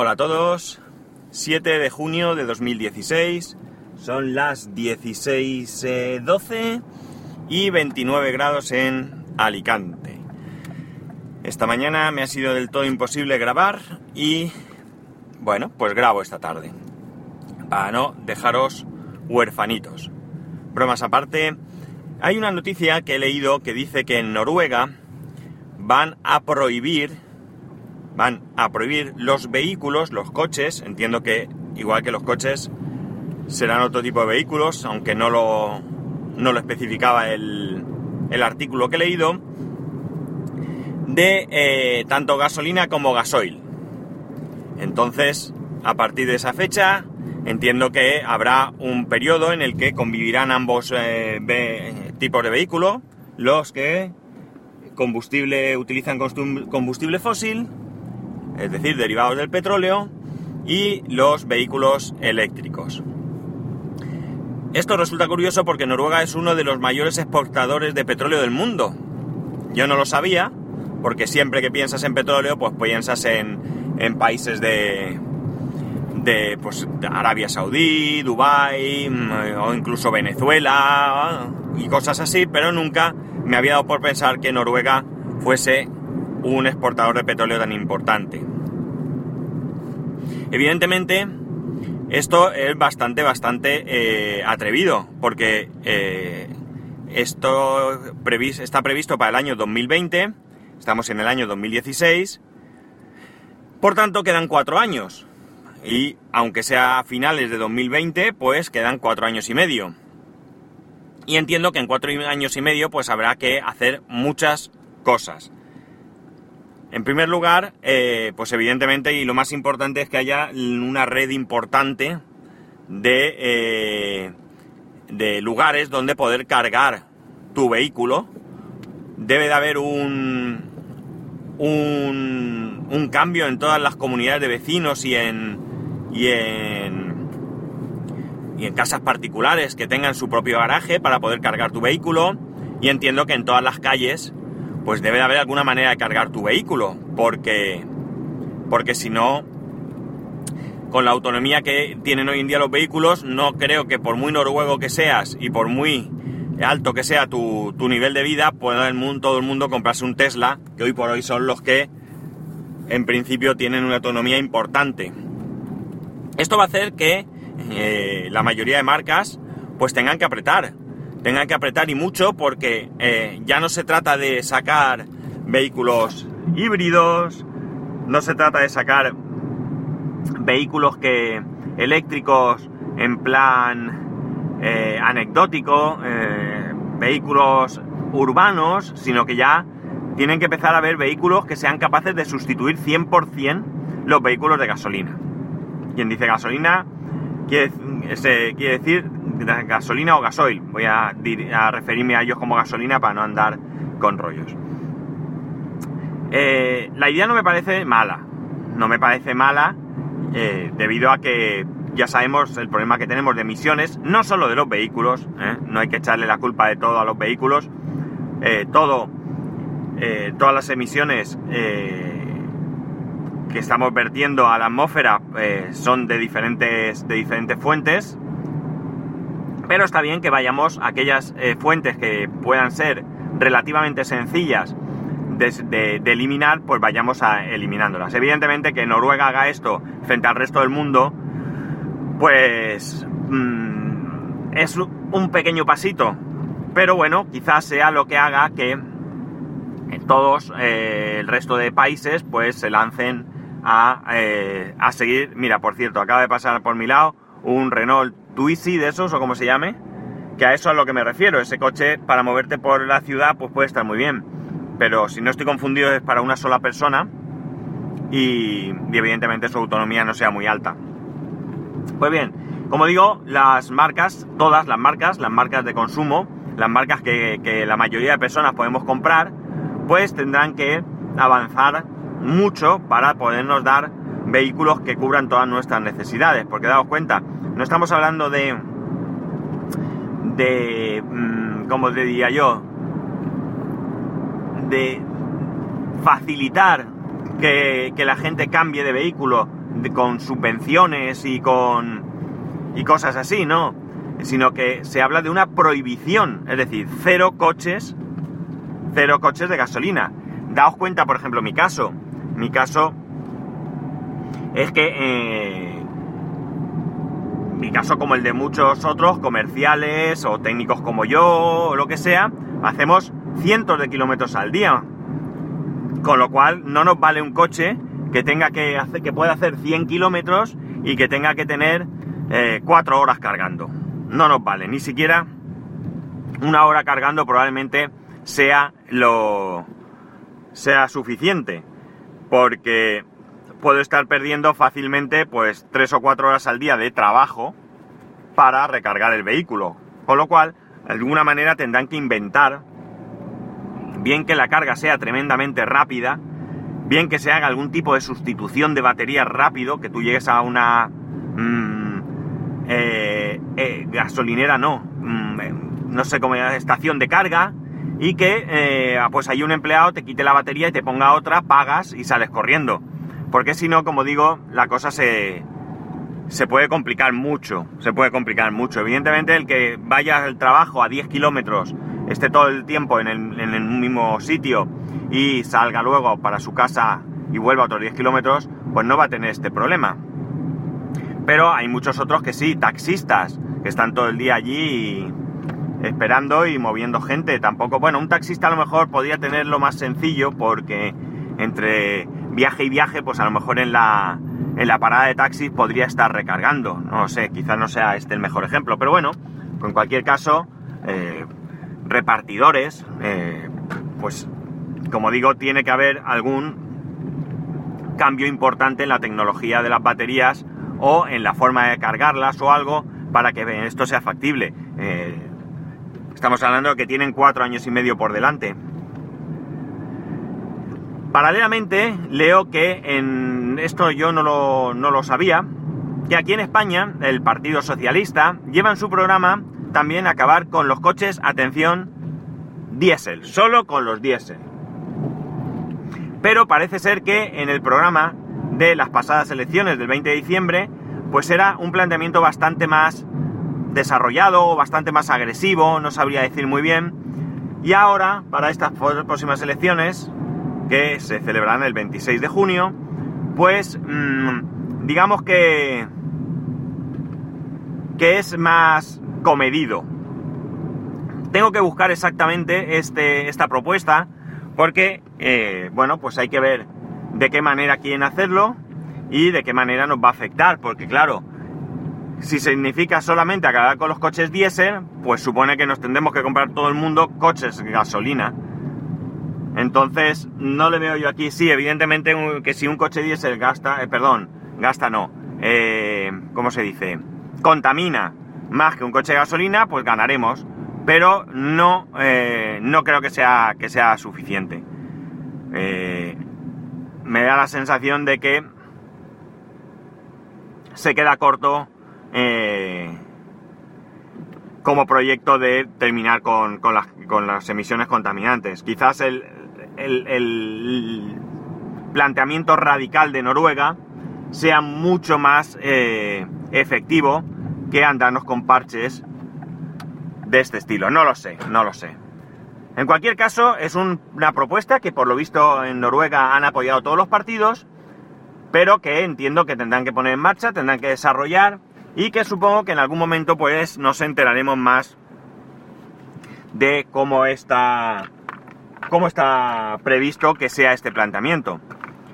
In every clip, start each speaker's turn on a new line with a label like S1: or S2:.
S1: Hola a todos, 7 de junio de 2016, son las 16.12 y 29 grados en Alicante. Esta mañana me ha sido del todo imposible grabar y bueno, pues grabo esta tarde, para no dejaros huerfanitos. Bromas aparte, hay una noticia que he leído que dice que en Noruega van a prohibir van a prohibir los vehículos, los coches, entiendo que igual que los coches serán otro tipo de vehículos, aunque no lo, no lo especificaba el, el artículo que he leído, de eh, tanto gasolina como gasoil. Entonces, a partir de esa fecha, entiendo que habrá un periodo en el que convivirán ambos eh, tipos de vehículo, los que combustible utilizan combustible fósil es decir, derivados del petróleo, y los vehículos eléctricos. Esto resulta curioso porque Noruega es uno de los mayores exportadores de petróleo del mundo. Yo no lo sabía, porque siempre que piensas en petróleo, pues piensas en, países de, de pues, Arabia Saudí, Dubái mm, o incluso Venezuela y cosas así, pero nunca me había dado por pensar que Noruega fuese un exportador de petróleo tan importante. Evidentemente, esto es bastante, bastante eh, atrevido, porque eh, esto está previsto para el año 2020, estamos en el año 2016, por tanto quedan cuatro años. Y aunque sea a finales de 2020, pues quedan cuatro años y medio. Y entiendo que en cuatro años y medio pues habrá que hacer muchas cosas. En primer lugar, eh, pues evidentemente, y lo más importante es que haya una red importante de, eh, de lugares donde poder cargar tu vehículo. Debe de haber un, un, un cambio en todas las comunidades de vecinos y en, y en, y en casas particulares que tengan su propio garaje para poder cargar tu vehículo. Y entiendo que en todas las calles pues debe de haber alguna manera de cargar tu vehículo, porque, porque si no, con la autonomía que tienen hoy en día los vehículos, no creo que por muy noruego que seas y por muy alto que sea tu, nivel de vida, pueda el mundo, todo el mundo comprarse un Tesla, que hoy por hoy son los que en principio tienen una autonomía importante. Esto va a hacer que eh, la mayoría de marcas pues tengan que apretar tengan que apretar y mucho porque eh, ya no se trata de sacar vehículos híbridos, no se trata de sacar vehículos que eléctricos en plan eh, anecdótico, eh, vehículos urbanos, sino que ya tienen que empezar a ver vehículos que sean capaces de sustituir 100% los vehículos de gasolina. Quien dice gasolina quiere, quiere decir gasolina o gasoil. Voy a, referirme a ellos como gasolina para no andar con rollos. Eh, la idea no me parece mala. No me parece mala eh, debido a que ya sabemos el problema que tenemos de emisiones, no solo de los vehículos, ¿eh? no hay que echarle la culpa de todo a los vehículos, todo, todas las emisiones que estamos vertiendo a la atmósfera son de diferentes, de diferentes fuentes, pero está bien que vayamos a aquellas eh, fuentes que puedan ser relativamente sencillas de, eliminar, pues vayamos a eliminándolas. Evidentemente que Noruega haga esto frente al resto del mundo, pues mm, es un pequeño pasito. Pero bueno, quizás sea lo que haga que todos eh, el resto de países pues se lancen a, eh, a seguir. Mira, por cierto, acaba de pasar por mi lado un Renault Twizy de esos o como se llame, que a eso a lo que me refiero. Ese coche para moverte por la ciudad pues puede estar muy bien, pero si no estoy confundido es para una sola persona y, evidentemente su autonomía no sea muy alta. Pues bien, como digo, las marcas, todas las marcas, las marcas de consumo, las marcas que, que la mayoría de personas podemos comprar, pues tendrán que avanzar mucho para podernos dar vehículos que cubran todas nuestras necesidades. Porque daos cuenta, no estamos hablando de, de, mm, como te diría yo, de facilitar que, la gente cambie de vehículo con subvenciones y con y cosas así, no, sino que se habla de una prohibición, es decir, cero coches, cero coches de gasolina. Daos cuenta, por ejemplo, mi caso, mi caso es que eh, mi caso como el de muchos otros comerciales o técnicos como yo o lo que sea, hacemos cientos de kilómetros al día. Con lo cual no nos vale un coche que tenga que hacer, que pueda hacer 100 kilómetros y que tenga que tener 4 horas cargando. No nos vale, ni siquiera una hora cargando probablemente sea lo sea suficiente. Porque puedo estar perdiendo fácilmente pues 3 o 4 horas al día de trabajo para recargar el vehículo. Con lo cual, de alguna manera tendrán que inventar bien que la carga sea tremendamente rápida, bien que se haga algún tipo de sustitución de batería rápido, que tú llegues a una mm, eh, eh, gasolinera, no, mm, no sé cómo llamas, estación de carga, y que eh, pues hay un empleado te quite la batería y te ponga otra, pagas y sales corriendo. Porque si no, como digo, la cosa se, se puede complicar mucho, se puede complicar mucho. Evidentemente el que vaya al trabajo a 10 kilómetros, esté todo el tiempo en el, en el mismo sitio y salga luego para su casa y vuelva otros 10 kilómetros, pues no va a tener este problema. Pero hay muchos otros que sí, taxistas, que están todo el día allí esperando y moviendo gente. Tampoco, bueno, un taxista a lo mejor podría tenerlo más sencillo porque entre viaje y viaje, pues a lo mejor en la, en la parada de taxis podría estar recargando. No sé, quizás no sea este el mejor ejemplo, pero bueno, en cualquier caso, eh, repartidores, eh, pues como digo, tiene que haber algún cambio importante en la tecnología de las baterías o en la forma de cargarlas o algo para que esto sea factible. Eh, estamos hablando de que tienen cuatro años y medio por delante. Paralelamente, leo que en esto yo no lo, no lo sabía, que aquí en España el Partido Socialista lleva en su programa también acabar con los coches, atención, diésel, solo con los diésel. Pero parece ser que en el programa de las pasadas elecciones del 20 de diciembre, pues era un planteamiento bastante más desarrollado, bastante más agresivo, no sabría decir muy bien. Y ahora, para estas próximas elecciones, que se celebrarán el 26 de junio, pues mmm, digamos que que es más comedido. Tengo que buscar exactamente este, esta propuesta porque, eh, bueno, pues hay que ver de qué manera quieren hacerlo y de qué manera nos va a afectar, porque claro, si significa solamente acabar con los coches diésel, pues supone que nos tendremos que comprar todo el mundo coches gasolina. Entonces, no le veo yo aquí, sí, evidentemente que si un coche diésel gasta, eh, perdón, gasta no, eh, ¿cómo se dice? Contamina más que un coche de gasolina, pues ganaremos. Pero no, eh, no creo que sea, que sea suficiente. Me da la sensación de que se queda corto como proyecto de terminar con, con, las, con, las, emisiones contaminantes. Quizás el, el, planteamiento radical de Noruega sea mucho más eh, efectivo que andarnos con parches de este estilo. No lo sé, no lo sé. En cualquier caso, es un, una propuesta que por lo visto en Noruega han apoyado todos los partidos, pero que entiendo que tendrán que poner en marcha, tendrán que desarrollar y que supongo que en algún momento pues nos enteraremos más de cómo está, cómo está previsto que sea este planteamiento.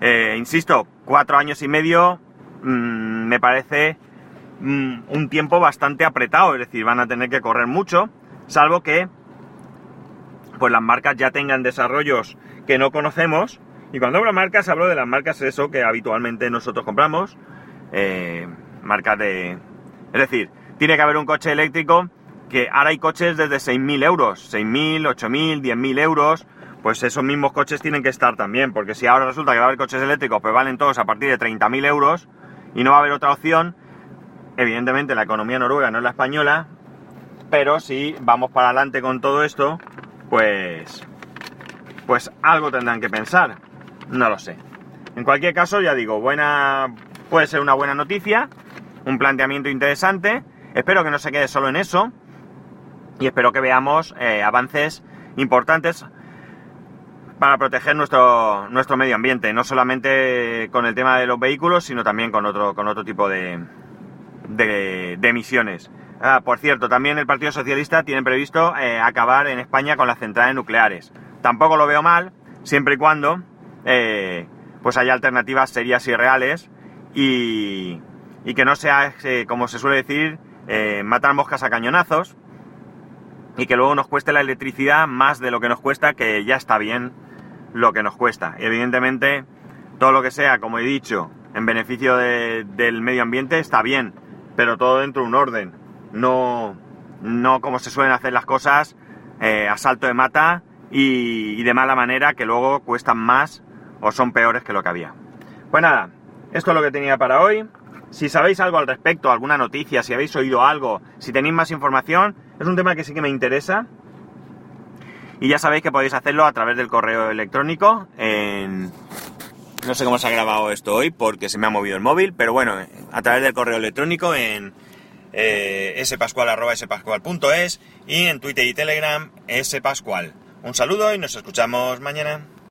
S1: Eh, insisto, cuatro años y medio mmm, me parece mmm, un tiempo bastante apretado, es decir, van a tener que correr mucho, salvo que pues las marcas ya tengan desarrollos que no conocemos. Y cuando hablo de marcas, hablo de las marcas eso que habitualmente nosotros compramos. Eh, marcas de... Es decir, tiene que haber un coche eléctrico que ahora hay coches desde 6.000 euros, 6.000, 8.000, 10.000 euros. Pues esos mismos coches tienen que estar también, porque si ahora resulta que va a haber coches eléctricos, pues valen todos a partir de 30.000 euros y no va a haber otra opción, evidentemente la economía noruega no es la española, pero si vamos para adelante con todo esto, pues pues algo tendrán que pensar. No lo sé. En cualquier caso, ya digo, buena puede ser una buena noticia, un planteamiento interesante. Espero que no se quede solo en eso y espero que veamos eh, avances importantes para proteger nuestro, nuestro medio ambiente, no solamente con el tema de los vehículos, sino también con otro, con otro tipo de, de, emisiones. Ah, por cierto, también el Partido Socialista tiene previsto eh, acabar en España con las centrales nucleares. Tampoco lo veo mal, siempre y cuando eh, pues haya alternativas serias y reales y, y que no sea, como se suele decir, matar moscas a cañonazos y que luego nos cueste la electricidad más de lo que nos cuesta, que ya está bien lo que nos cuesta. Evidentemente, todo lo que sea, como he dicho, en beneficio del medio ambiente está bien, pero todo dentro de un orden. No, no como se suelen hacer las cosas eh, a salto de mata y, de mala manera que luego cuestan más o son peores que lo que había. Pues nada, esto es lo que tenía para hoy. Si sabéis algo al respecto, alguna noticia, si habéis oído algo, si tenéis más información, es un tema que sí que me interesa y ya sabéis que podéis hacerlo a través del correo electrónico en... No sé cómo se ha grabado esto hoy porque se me ha movido el móvil, pero bueno, a través del correo electrónico en eh, spascual.es y en Twitter y Telegram spascual. Un saludo y nos escuchamos mañana.